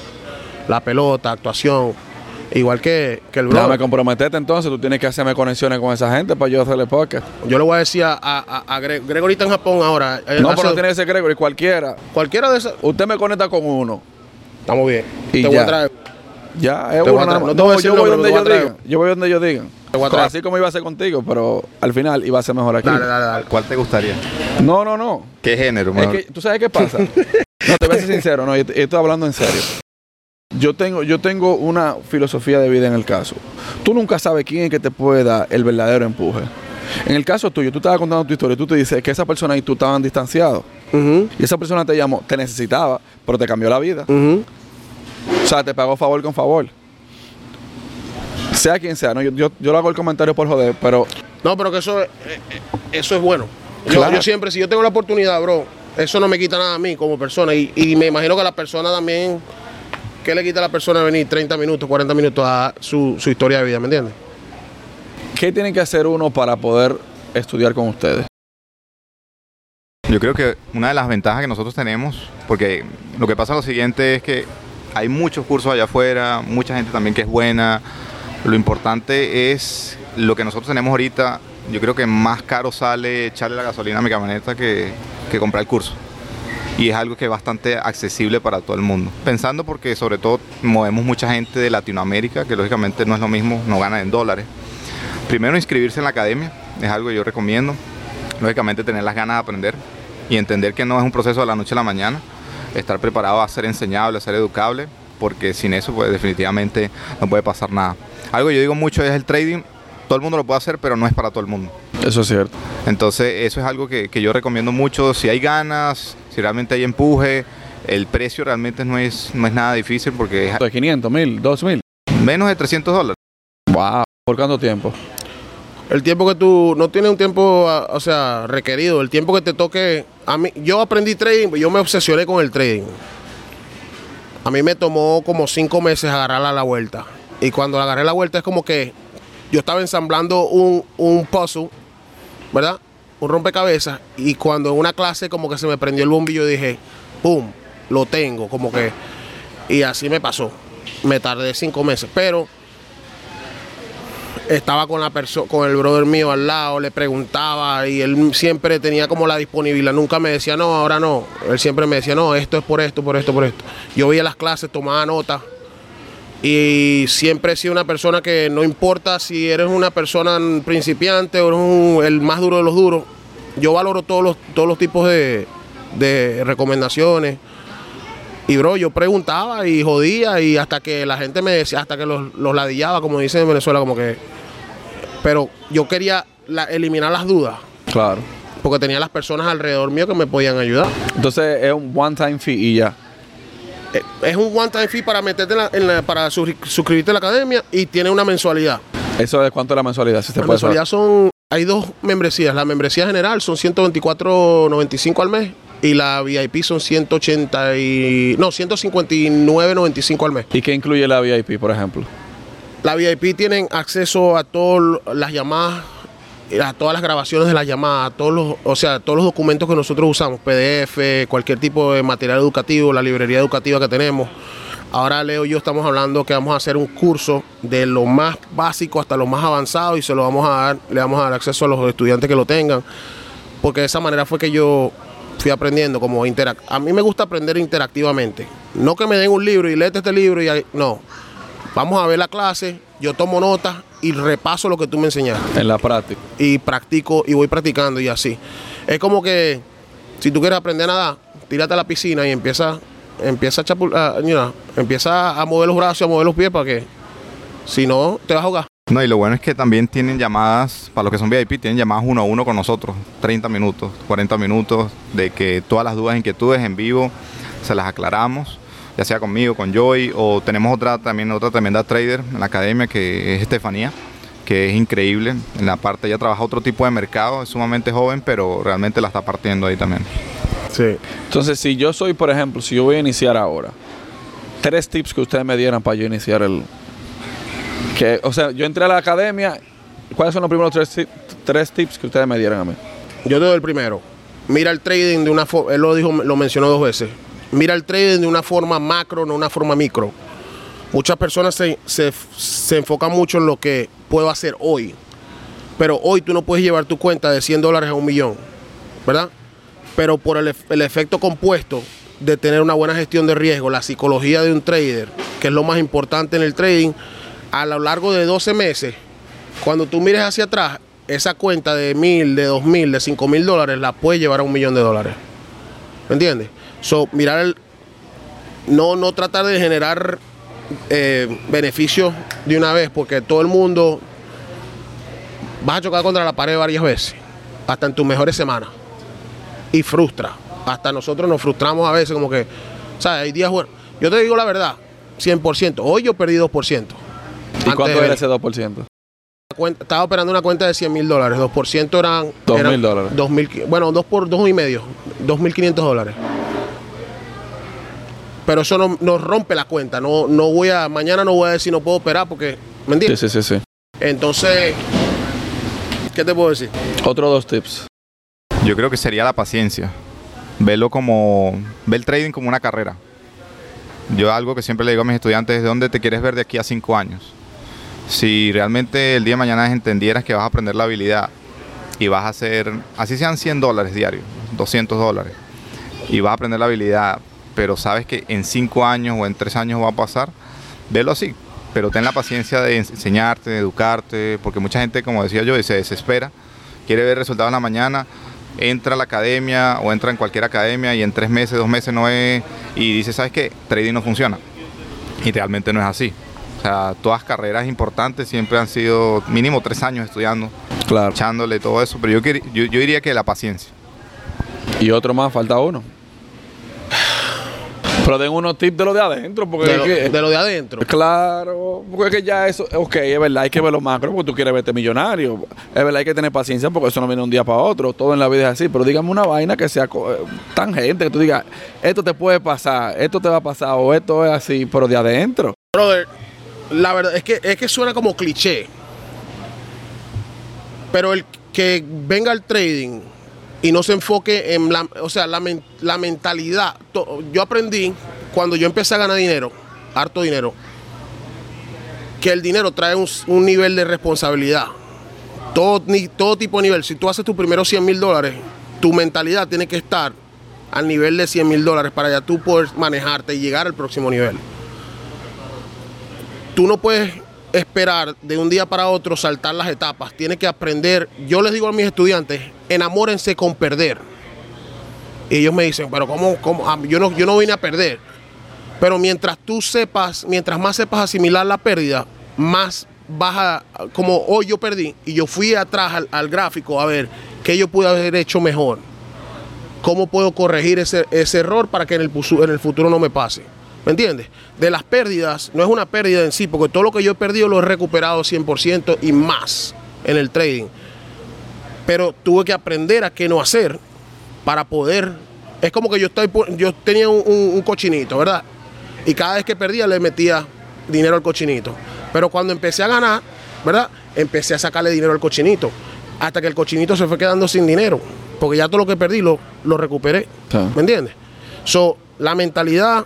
la pelota, actuación, igual que, que el Déjame brother. comprometerte entonces, tú tienes que hacerme conexiones con esa gente para yo hacerle podcast. Yo le voy a decir a, a, a- a Gre- Gregory está en Japón ahora. eh, No, hace- pero no tiene que ser Gregory, cualquiera. Cualquiera de esas. Usted me conecta con uno. Estamos bien. Y te voy ya. a traer. Ya, es Te voy uno. a traer- nada más. no voy No, yo voy donde voy a digan. Yo voy donde ellos digan. Te voy a traer. Así como iba a ser contigo, pero al final iba a ser mejor aquí. Dale, dale, dale. ¿Cuál te gustaría? No, no, no. ¿Qué género? Es mejor? que, ¿tú sabes qué pasa? <laughs> no, te voy a ser sincero, no, yo, te- yo estoy hablando en serio. Yo tengo, yo tengo una filosofía de vida en el caso. Tú nunca sabes quién es que te puede dar el verdadero empuje. En el caso tuyo, tú estabas contando tu historia, tú te dices que esa persona y tú estaban distanciados. Y esa persona te llamó, te necesitaba, pero te cambió la vida. O sea, te pagó favor con favor. Sea quien sea, ¿no? yo, yo, yo lo hago el comentario por joder, pero No, pero que eso, es- eh, eso es bueno. Yo, Claro. yo siempre, si yo tengo la oportunidad, bro, eso no me quita nada a mí como persona. Y, y me imagino que la persona también, ¿qué le quita a la persona venir 30 minutos, 40 minutos a su, su historia de vida? ¿Me entiendes? ¿qué tiene que hacer uno para poder estudiar con ustedes? Yo creo que una de las ventajas que nosotros tenemos, porque lo que pasa es lo siguiente es que hay muchos cursos allá afuera, mucha gente también que es buena. Lo importante es lo que nosotros tenemos ahorita. Yo creo que más caro sale echarle la gasolina a mi camioneta que, que comprar el curso. Y es algo que es bastante accesible para todo el mundo. Pensando porque sobre todo movemos mucha gente de Latinoamérica, que lógicamente no es lo mismo, no ganan en dólares. Primero inscribirse en la academia, es algo que yo recomiendo. Lógicamente tener las ganas de aprender y entender que no es un proceso de la noche a la mañana. Estar preparado a ser enseñable, a ser educable, porque sin eso pues definitivamente no puede pasar nada. Algo que yo digo mucho es el trading. Todo el mundo lo puede hacer, pero no es para todo el mundo. Eso es cierto. Entonces eso es algo que, que yo recomiendo mucho. Si hay ganas, si realmente hay empuje, el precio realmente no es, no es nada difícil porque es De 500, 1000, 2000. menos de 300 dólares. Wow. ¿Por cuánto tiempo? El tiempo que tú no tienes un tiempo, ah, o sea, requerido, el tiempo que te toque. A mí, yo aprendí trading, yo me obsesioné con el trading. A mí me tomó como cinco meses agarrarla a la vuelta. Y cuando la agarré la vuelta es como que yo estaba ensamblando un, un puzzle, ¿verdad? Un rompecabezas. Y cuando en una clase como que se me prendió el bombillo, dije, ¡pum! Lo tengo, como que. Y así me pasó. Me tardé cinco meses. Pero estaba con la persona, con el brother mío al lado, le preguntaba y él siempre tenía como la disponibilidad, nunca me decía no, ahora no, él siempre me decía no, esto es por esto, por esto, por esto. Yo veía las clases, tomaba nota y siempre he sido una persona que no importa si eres una persona principiante o eres un- el más duro de los duros, yo valoro todos los, todos los tipos de, de recomendaciones. Y bro, yo preguntaba y jodía y hasta que la gente me decía, hasta que los, los ladillaba, como dicen en Venezuela, como que... Pero yo quería la- eliminar las dudas, Claro. porque tenía las personas alrededor mío que me podían ayudar. Entonces es un one time fee y ya. Eh, Es un one time fee para meterte en la, en la- para suscri- suscribirte a la academia y tiene una mensualidad. ¿Eso es cuánto es la mensualidad? Si La puede saber. mensualidad son, hay dos membresías. La membresía general son 124.95 al mes y la VIP son 180 y, no, 159.95 al mes. ¿Y qué incluye la VIP, por ejemplo? La VIP tienen acceso a todas las llamadas, a todas las grabaciones de las llamadas, a todos los, o sea, todos los documentos que nosotros usamos, PDF, cualquier tipo de material educativo, la librería educativa que tenemos. Ahora Leo y yo estamos hablando que vamos a hacer un curso de lo más básico hasta lo más avanzado y se lo vamos a dar, le vamos a dar acceso a los estudiantes que lo tengan, porque de esa manera fue que yo fui aprendiendo como interac A mí me gusta aprender interactivamente, no que me den un libro y léete este libro y no Vamos a ver la clase, yo tomo notas y repaso lo que tú me enseñaste. En la práctica. Y practico y voy practicando y así. Es como que si tú quieres aprender a nadar, tírate a la piscina y empieza, empieza a, chapul- you know, empieza a mover los brazos, a mover los pies para que si no te vas a ahogar. No, y lo bueno es que también tienen llamadas, para los que son VIP, tienen llamadas uno a uno con nosotros, 30 minutos, 40 minutos, de que todas las dudas, inquietudes en vivo se las aclaramos, ya sea conmigo, con Joy, o tenemos otra también otra tremenda trader en la academia que es Estefanía, que es increíble. En la parte, ella trabaja otro tipo de mercado, es sumamente joven, pero realmente la está partiendo ahí también. Sí. Entonces, si yo soy, por ejemplo, si yo voy a iniciar ahora, tres tips que ustedes me dieran para yo iniciar el... Que, o sea, yo entré a la academia, ¿cuáles son los primeros tres, tres tips que ustedes me dieran a mí? Yo te doy el primero. Mira el trading de una forma, él lo dijo, lo mencionó dos veces. Mira el trading de una forma macro, no una forma micro. Muchas personas se, se- se enfocan mucho en lo que puedo hacer hoy. Pero hoy tú no puedes llevar tu cuenta de 100 dólares a un millón, ¿verdad? Pero por el, el efecto compuesto de tener una buena gestión de riesgo, la psicología de un trader, que es lo más importante en el trading, a lo largo de 12 meses, cuando tú mires hacia atrás, esa cuenta de mil, de dos mil, de cinco mil dólares la puedes llevar a un millón de dólares. ¿Me entiendes? So, mirar el. No, no tratar de generar eh, beneficios de una vez, porque todo el mundo vas a chocar contra la pared varias veces, hasta en tus mejores semanas. Y frustra. Hasta nosotros nos frustramos a veces, como que, ¿sabes? Hay días buenos. Yo te digo la verdad, 100%. Hoy yo perdí 2%. ¿Y cuánto era ese 2%? cuenta- estaba operando una cuenta de 100 mil dólares. 2% eran. Dos eran mil dólares. bueno, 2 por 2 y medio. 2.500 dólares. Pero eso no, nos rompe la cuenta. No, no voy a. Mañana no voy a decir no puedo operar porque. ¿Me Sí, entiendes? sí, sí, sí. Entonces. ¿Qué te puedo decir? Otros dos tips. Yo creo que sería la paciencia. Verlo como. Ver el trading como una carrera. Yo algo que siempre le digo a mis estudiantes es dónde te quieres ver de aquí a cinco años. Si realmente el día de mañana entendieras que vas a aprender la habilidad y vas a hacer, así sean 100 dólares diarios, 200 dólares, y vas a aprender la habilidad, pero sabes que en cinco años o en tres años va a pasar, velo así. Pero ten la paciencia de ens- enseñarte, de educarte, porque mucha gente, como decía yo, se desespera, quiere ver resultados en la mañana, entra a la academia o entra en cualquier academia y en tres meses, dos meses no es, y dice, ¿sabes qué? Trading no funciona. Y realmente no es así. O sea, todas carreras importantes siempre han sido mínimo tres años estudiando, Claro. echándole todo eso, pero yo, yo, yo diría que la paciencia. Y otro más, falta uno. Pero den unos tips de lo de adentro, porque De es lo, que- de lo de adentro. Claro, porque es que ya eso, ok, es verdad, hay que ver lo macro porque tú quieres verte millonario. Es verdad, hay que tener paciencia porque eso no viene un día para otro. Todo en la vida es así. Pero dígame una vaina que sea eh, tangente, que tú digas, esto te puede pasar, esto te va a pasar, o esto es así, pero de adentro. Brother, la verdad es que, es que suena como cliché. Pero el que venga al trading y no se enfoque en la, o sea, la, la mentalidad. Yo aprendí cuando yo empecé a ganar dinero, harto dinero, que el dinero trae un, un nivel de responsabilidad. Todo, ni- todo tipo de nivel. Si tú haces tus primeros 100 mil dólares, tu mentalidad tiene que estar al nivel de 100 mil dólares para ya tú poder manejarte y llegar al próximo nivel tú no puedes esperar de un día para otro saltar las etapas. Tienes que aprender. Yo les digo a mis estudiantes, enamórense con perder. Y ellos me dicen, pero ¿cómo? cómo? Ah, Yo, no, yo no vine a perder. Pero mientras tú sepas, mientras más sepas asimilar la pérdida, más vas a, como hoy yo perdí y yo fui atrás al, gráfico a ver qué yo pude haber hecho mejor. ¿Cómo puedo corregir ese, ese error para que en el, en el futuro no me pase? ¿Me entiendes? De las pérdidas, no es una pérdida en sí, porque todo lo que yo he perdido lo he recuperado 100% y más en el trading. Pero tuve que aprender a qué no hacer para poder... Es como que yo, estoy, yo tenía un, un- un cochinito, ¿verdad? Y cada vez que perdía le metía dinero al cochinito. Pero cuando empecé a ganar, ¿verdad? Empecé a sacarle dinero al cochinito. Hasta que el cochinito se fue quedando sin dinero. Porque ya todo lo que perdí lo, lo recuperé. Sí. ¿Me entiendes? So, la mentalidad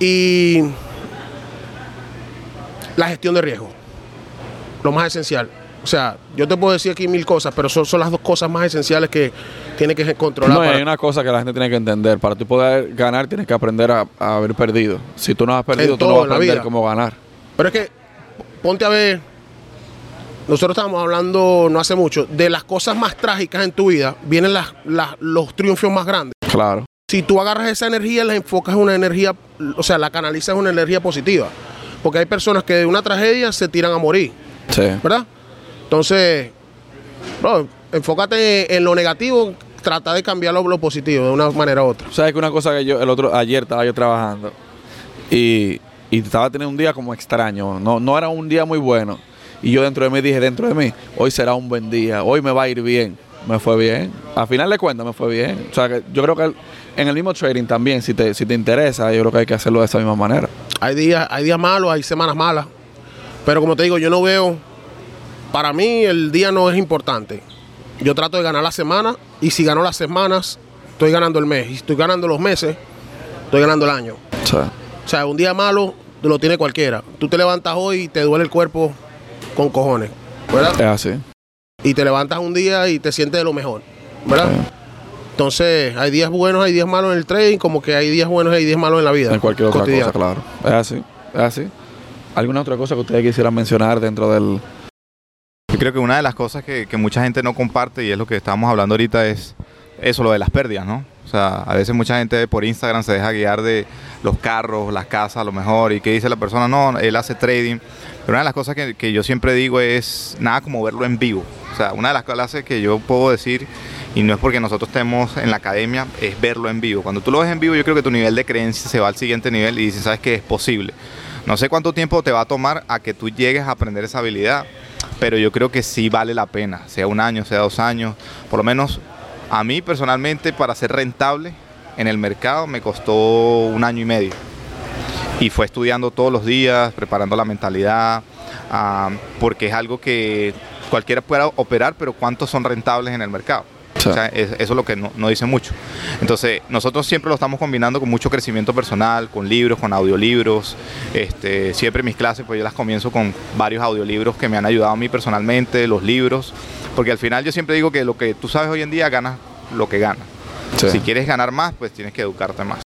y la gestión de riesgo. Lo más esencial. O sea, yo te puedo decir aquí mil cosas, pero son, son las dos cosas más esenciales que tiene que controlar. No, para- hay una cosa que la gente tiene que entender. Para tú poder ganar, tienes que aprender a, a haber perdido. Si tú no has perdido, En tú no vas a aprender vida. cómo ganar. Pero es que, ponte a ver, nosotros estábamos hablando no hace mucho, de las cosas más trágicas en tu vida, vienen las, las- los triunfos más grandes. Claro. Si tú agarras esa energía, la enfocas en una energía, o sea, la canalizas en una energía positiva. Porque hay personas que de una tragedia se tiran a morir, Sí. ¿verdad? Entonces, bro, enfócate en lo negativo, trata de cambiarlo a lo positivo de una manera u otra. ¿Sabes que una cosa que yo, el otro, ayer estaba yo trabajando y, y estaba teniendo un día como extraño, no, no era un día muy bueno. Y yo dentro de mí dije, dentro de mí, hoy será un buen día, hoy me va a ir bien. Me fue bien. Al final de cuentas me fue bien. O sea, que yo creo que el- en el mismo trading también, si te, si te interesa, yo creo que hay que hacerlo de esa misma manera. Hay días, hay días malos, hay semanas malas. Pero como te digo, yo no veo. Para mí el día no es importante. Yo trato de ganar la semana y si gano las semanas, estoy ganando el mes. Y si estoy ganando los meses, estoy ganando el año. O sea, un día malo lo tiene cualquiera. Tú te levantas hoy y te duele el cuerpo con cojones, ¿verdad? es así. Y te levantas un día y te sientes de lo mejor, ¿verdad? Sí. Entonces, hay días buenos, hay días malos en el trading, como que hay días buenos y hay días malos en la vida. En cualquier otra cotidiana. cosa, claro. Es así. Es así. ¿Alguna otra cosa que ustedes quisieran mencionar dentro del... Yo creo que una de las cosas que, que mucha gente no comparte y es lo que estábamos hablando ahorita es eso, lo de las pérdidas, ¿no? O sea, a veces mucha gente por Instagram se deja guiar de los carros, las casas, a lo mejor, y que dice la persona, no, él hace trading. Pero una de las cosas que, que yo siempre digo es nada como verlo en vivo. O sea, una de las clases que yo puedo decir, y no es porque nosotros estemos en la academia, es verlo en vivo. Cuando tú lo ves en vivo, yo creo que tu nivel de creencia se va al siguiente nivel y dices, sabes que es posible. No sé cuánto tiempo te va a tomar a que tú llegues a aprender esa habilidad, pero yo creo que sí vale la pena, sea un año, sea dos años, por lo menos a mí personalmente para ser rentable en el mercado me costó un año y medio. Y fue estudiando todos los días, preparando la mentalidad, ah, porque es algo que cualquiera pueda operar, pero ¿cuántos son rentables en el mercado? Sí. O sea, es- eso es lo que no, no dice mucho. Entonces, nosotros siempre lo estamos combinando con mucho crecimiento personal, con libros, con audiolibros. Este, siempre mis clases, pues yo las comienzo con varios audiolibros que me han ayudado a mí personalmente, los libros, porque al final yo siempre digo que lo que tú sabes hoy en día ganas lo que ganas. Sí. Si quieres ganar más, pues tienes que educarte más.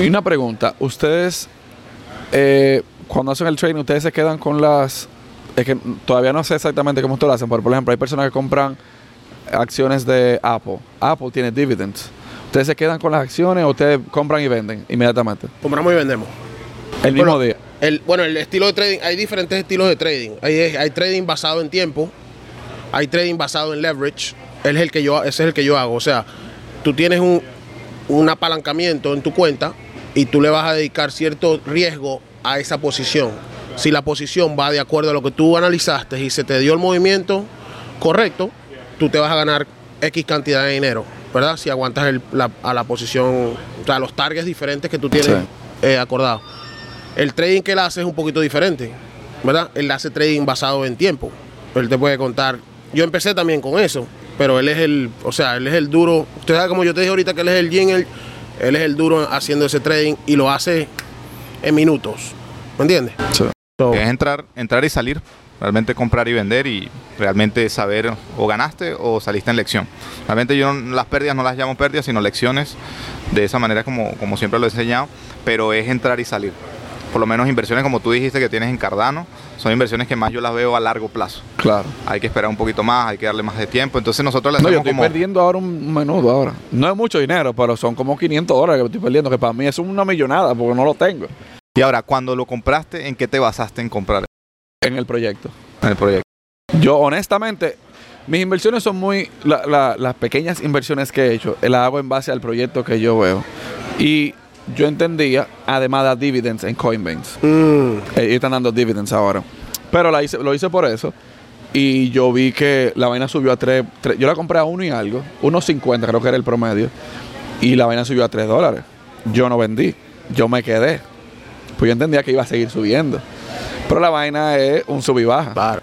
Y una pregunta, ustedes eh, cuando hacen el trading, ustedes se quedan con las... Es que todavía no sé exactamente cómo ustedes lo hacen, pero por ejemplo hay personas que compran acciones de Apple. Apple tiene dividends. ¿Ustedes se quedan con las acciones o ustedes compran y venden inmediatamente? Compramos y vendemos. El mismo Bueno, día. El, bueno, el estilo de trading, hay diferentes estilos de trading. Hay, hay trading basado en tiempo, hay trading basado en leverage. Él es el que yo, ese es el que yo hago. O sea, tú tienes un, un apalancamiento en tu cuenta y tú le vas a dedicar cierto riesgo a esa posición. Si la posición va de acuerdo a lo que tú analizaste y se te dio el movimiento correcto, tú te vas a ganar X cantidad de dinero, ¿verdad? Si aguantas el- la- a la posición, o sea, los targets diferentes que tú tienes Sí. eh, acordados. El trading que él hace es un poquito diferente, ¿verdad? Él hace trading basado en tiempo. Él te puede contar. Yo empecé también con eso, pero él es el, o sea, él es el duro. Usted sabe como yo te dije ahorita que él es el yin, él, él es el duro haciendo ese trading y lo hace en minutos. ¿Me entiendes? Sí. So, Es entrar, entrar y salir, realmente comprar y vender y realmente saber o ganaste o saliste en lección. Realmente yo no- las pérdidas no las llamo pérdidas, sino lecciones, de esa manera como, como siempre lo he enseñado, pero es entrar y salir. Por lo menos inversiones como tú dijiste que tienes en Cardano, son inversiones que más yo las veo a largo plazo. Claro. Hay que esperar un poquito más, hay que darle más de tiempo. Entonces nosotros le No, yo hacemos estoy como... perdiendo ahora un menudo ahora. No es mucho dinero, pero son como 500 dólares que estoy perdiendo, que para mí es una millonada porque no lo tengo Y ahora, cuando lo compraste, ¿en qué te basaste en comprar en el proyecto. en el proyecto? Yo, honestamente, mis inversiones son muy. la- la- las pequeñas inversiones que he hecho, eh, las hago en base al proyecto que yo veo. Y yo entendía, además de dividends en Coinbase. mm, Eh, Ellos están dando dividends ahora. Pero la hice, lo hice por eso. Y yo vi que la vaina subió a 3. yo la compré a 1 y algo. 1.50 creo que era el promedio. Y la vaina subió a 3 dólares. Yo no vendí. Yo me quedé. Pues yo entendía que iba a seguir subiendo. Pero la vaina es un sub y baja. claro.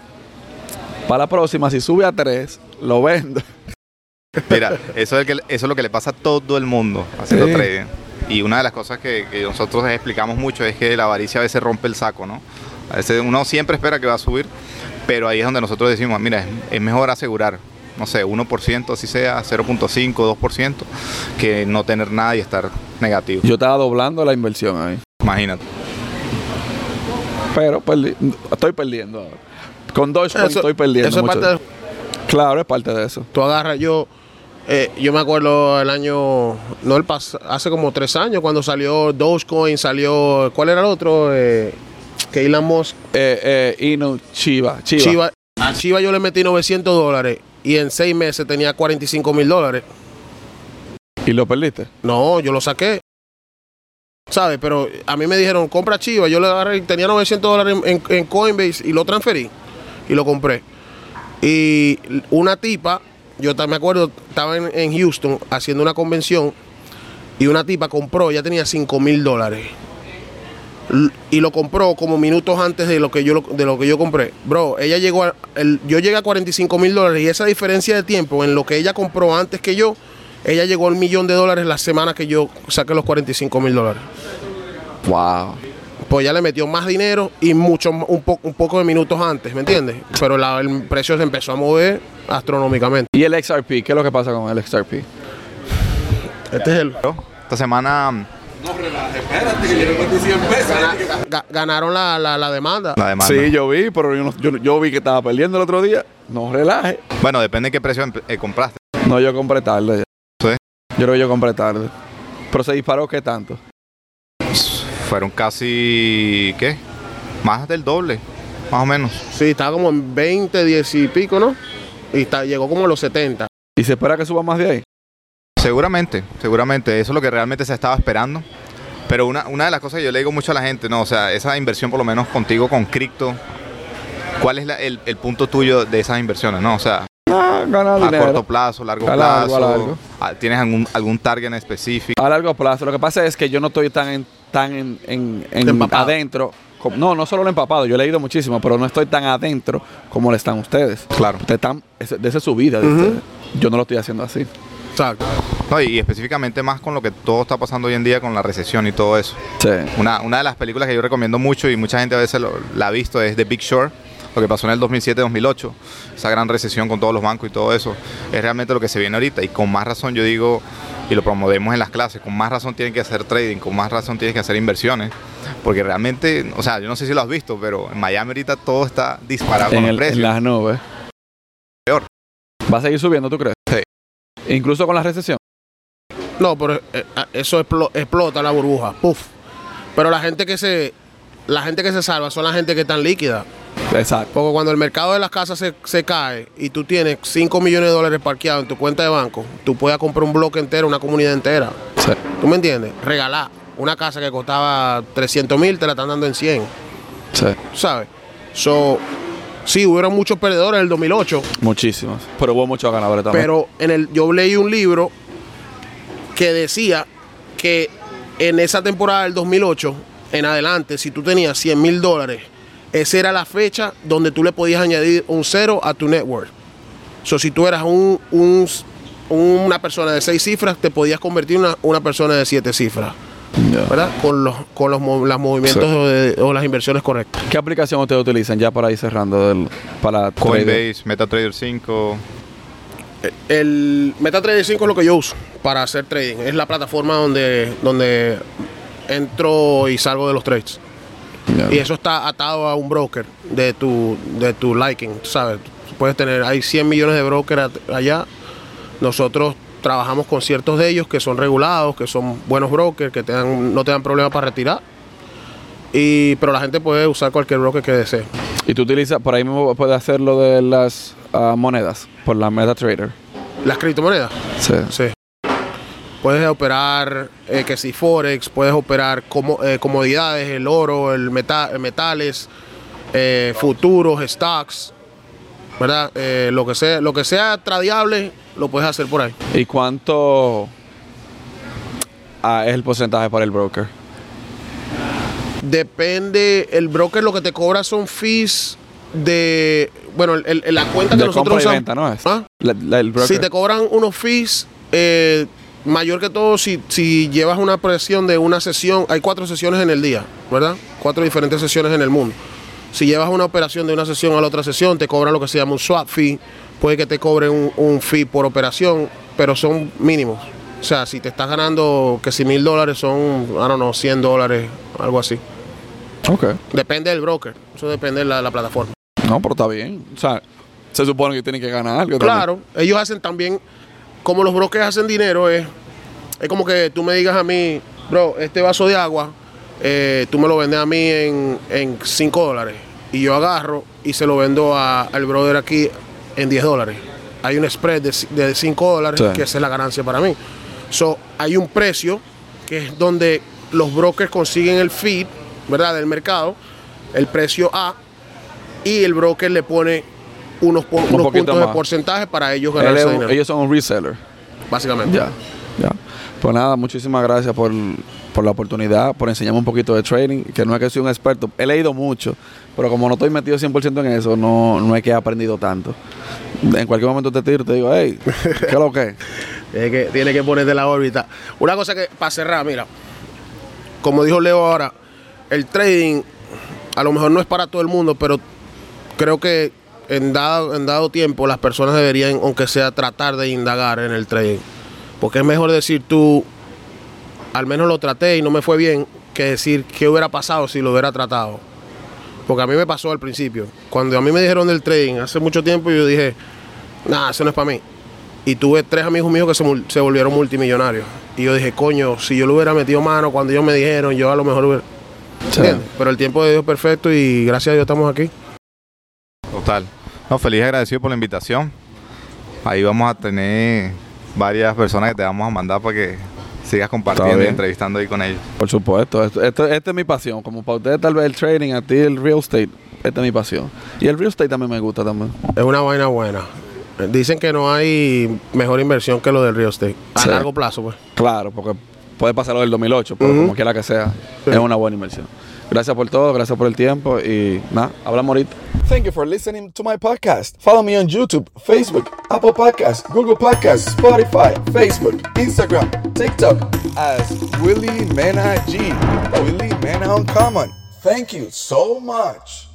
Para la próxima, si sube a 3, lo vendo. Mira, eso es, el que- eso es lo que le pasa a todo el mundo haciendo Sí. trading. Y una de las cosas que, que nosotros explicamos mucho es que la avaricia a veces rompe el saco, ¿no? A veces uno siempre espera que va a subir, pero ahí es donde nosotros decimos, mira, es, es mejor asegurar, no sé, 1%, así sea, 0.5, 2%, que no tener nada y estar negativo. Yo estaba doblando la inversión ahí. Imagínate. Pero perdi- estoy perdiendo ahora. Con Dogecoin Eso- estoy perdiendo eso es mucho. parte de- Claro, es parte de eso. Tú agarras, yo, eh, yo me acuerdo el año, no el pas hace como tres años cuando salió Dogecoin, salió, ¿cuál era el otro? Eh, que Elon Musk, Eh, eh, Inu, Chiva, Chiva. Chiva, a Chiva yo le metí 900 dólares y en seis meses tenía 45 mil dólares. ¿Y lo perdiste? No, yo lo saqué. ¿Sabes? Pero a mí me dijeron, compra Chiva. Yo le agarré, tenía 900 dólares en, Coinbase y lo transferí. Y lo compré. Y una tipa, yo me acuerdo, estaba en, Houston haciendo una convención. Y una tipa compró, ya tenía 5 mil dólares. Y lo compró como minutos antes de lo que yo, de lo que yo compré. Bro, ella llegó a, yo llegué a 45 mil dólares y esa diferencia de tiempo en lo que ella compró antes que yo, ella llegó al millón de dólares la semana que yo saqué los 45 mil dólares. Wow. Pues ya le metió más dinero y mucho un, po- un poco de minutos antes, ¿me entiendes? Pero la- el precio se empezó a mover astronómicamente. ¿Y el XRP? ¿Qué es lo que pasa con el XRP? Este es el. Esta semana Gana- ga- ganaron la, la- la demanda. la demanda. Sí, yo vi, pero yo, no- yo- yo vi que estaba perdiendo el otro día. No relaje. Bueno, depende de qué precio eh, compraste. No, yo compré tarde. Yo creo que yo compré tarde. Pero se disparó, ¿qué tanto? Fueron casi, ¿qué? Más del doble, más o menos. Sí, estaba como en 20, 10 y pico, ¿no? Y está, llegó como a los 70. ¿Y se espera que suba más de ahí? Seguramente, seguramente. Eso es lo que realmente se estaba esperando. Pero una, una de las cosas que yo le digo mucho a la gente, no, o sea, esa inversión por lo menos contigo con cripto, ¿cuál es la- el, el punto tuyo de esas inversiones? No, o sea, Ah, ganar a dinero. corto plazo, largo A largo, a plazo, largo. ah, ¿tienes algún, algún target en específico? A largo plazo. Lo que pasa es que yo no estoy tan en, tan en, en- adentro. como- no, no solo lo empapado. Yo he leído muchísimo, pero no estoy tan adentro como lo están ustedes. Claro. Ustedes están, esa es su vida de ustedes. Yo no lo estoy haciendo así. Exacto. No, y específicamente más con lo que todo está pasando hoy en día con la recesión y todo eso. Sí. Una, una de las películas que yo recomiendo mucho y mucha gente a veces lo- la ha visto es The Big Short, lo que pasó en el 2007-2008, esa gran recesión con todos los bancos y todo eso, es realmente lo que se viene ahorita y con más razón yo digo, y lo promovemos en las clases, con más razón tienen que hacer trading, con más razón tienes que hacer inversiones, porque realmente, o sea, yo no sé si lo has visto, pero en Miami ahorita todo está disparado con En, los el- precios. en las nubes. Peor. ¿Va a seguir subiendo, tú crees? Sí. Incluso con la recesión. No, pero eh, eh, eso explo- explota la burbuja. Puf. Pero la gente que se. La gente que se salva son la gente que están líquida. Exacto. Porque cuando el mercado de las casas se, se cae y tú tienes 5 millones de dólares parqueados en tu cuenta de banco, tú puedes comprar un bloque entero, una comunidad entera. Sí. ¿Tú me entiendes? Regalar. Una casa que costaba 300 mil, te la están dando en 100. Sí. ¿Sabes? So, sí, hubieron muchos perdedores en el 2008, Muchísimos. Pero hubo muchos ganadores también. pero en el, yo leí un libro que decía que en esa temporada del 2008 en adelante, si tú tenías 100 mil dólares, esa era la fecha donde tú le podías añadir un cero a tu network. So, si tú eras un, un- una persona de seis cifras, te podías convertir en una, una persona de siete cifras. ¿verdad? Con los, con los, los movimientos Sí. o, de- o las inversiones correctas. ¿Qué aplicación ustedes utilizan ya para ir cerrando del, para? Coinbase, MetaTrader 5, El MetaTrader 5 es lo que yo uso para hacer trading. Es la plataforma donde, donde entro y salgo de los trades. Y eso está atado a un broker de tu, de tu liking, ¿sabes? Puedes tener, hay 100 millones de brokers allá. Nosotros trabajamos con ciertos de ellos que son regulados, que son buenos brokers, que te dan- no te dan problema para retirar. Y, pero la gente puede usar cualquier broker que desee. Y tú utilizas, por ahí mismo puedes hacer lo de las ah, monedas, por la MetaTrader. Las criptomonedas. Sí. Sí. Puedes operar eh, que si Forex, puedes operar como, eh, comodidades, el oro, el meta- eh, metales, eh, futuros, stocks, ¿verdad? Lo que sea, lo que sea tradiable, lo puedes hacer por ahí. ¿Y cuánto ah, es el porcentaje para el broker? Depende, el broker lo que te cobra son fees de, bueno, el- el- la cuenta que De nosotros compra y usamos. venta, ¿no es? ¿Ah? La- la- el broker. Si te cobran unos fees, eh, mayor que todo, si, si llevas una presión de una sesión, hay cuatro sesiones en el día, ¿verdad? Cuatro diferentes sesiones en el mundo. Si llevas una operación de una sesión a la otra sesión, te cobran lo que se llama un swap fee. Puede que te cobren un, un fee por operación, pero son mínimos. O sea, si te estás ganando que si mil dólares son, I don't know, 100 dólares, algo así. Ok. Depende del broker, eso depende de la, la plataforma. No, pero está bien. O sea, se supone que tienen que ganar algo. Claro, ellos hacen también, como los brokers hacen dinero, es, es como que tú me digas a mí, bro, este vaso de agua, eh, tú me lo vendes a mí en 5 dólares. Y yo agarro y se lo vendo a- al brother aquí en 10 dólares. Hay un spread de 5 dólares, Sí. que esa es la ganancia para mí. So, hay un precio que es donde los brokers consiguen el feed, ¿verdad? Del mercado, el precio A, y el broker le pone unos, po- unos poquito puntos de porcentaje para ellos Él ganar es ese dinero. ellos son un reseller. básicamente. Ya, ya. Pues nada, muchísimas gracias por, por la oportunidad, por enseñarme un poquito de trading, que no es que soy un experto, he leído mucho, pero como no estoy metido 100% en eso, no, no es que he aprendido tanto. En cualquier momento te tiro y te digo, hey, ¿qué es lo que es? <laughs> Tiene que, tiene que ponerte la órbita. Una cosa que, para cerrar, mira, como dijo Leo ahora, el trading a lo mejor no es para todo el mundo, pero creo que en dado, en dado tiempo las personas deberían, aunque sea, tratar de indagar en el trading. Porque es mejor decir tú, al menos lo traté y no me fue bien, que decir qué hubiera pasado si lo hubiera tratado. Porque a mí me pasó al principio. Cuando a mí me dijeron del trading hace mucho tiempo, yo dije, nada, eso no es para mí. Y tuve tres amigos míos que se, se volvieron multimillonarios. Y yo dije, coño, si yo le hubiera metido mano cuando ellos me dijeron, yo a lo mejor hubiera... Sí. ¿Entiendes? Pero el tiempo de Dios es perfecto y gracias a Dios estamos aquí. Total. No, feliz y agradecido por la invitación. Ahí vamos a tener varias personas que te vamos a mandar para que sigas compartiendo y entrevistando ahí con ellos. Por supuesto, esto, esto- esta es mi pasión. Como para ustedes tal vez el trading, a ti el real estate, esta es mi pasión. Y el real estate también me gusta también. Es una vaina buena. Dicen que no hay mejor inversión que lo del real estate. A Sí. largo plazo, pues. Claro, porque puede pasar lo del 2008, pero como quiera que sea, es una buena inversión. Gracias por todo, gracias por el tiempo y nada, hablamos ahorita. Thank you for listening to my podcast. Follow me on YouTube, Facebook, Apple Podcasts, Google Podcasts, Spotify, Facebook, Instagram, TikTok as Willie Mena G. Willie Mena Uncommon. Thank you so much.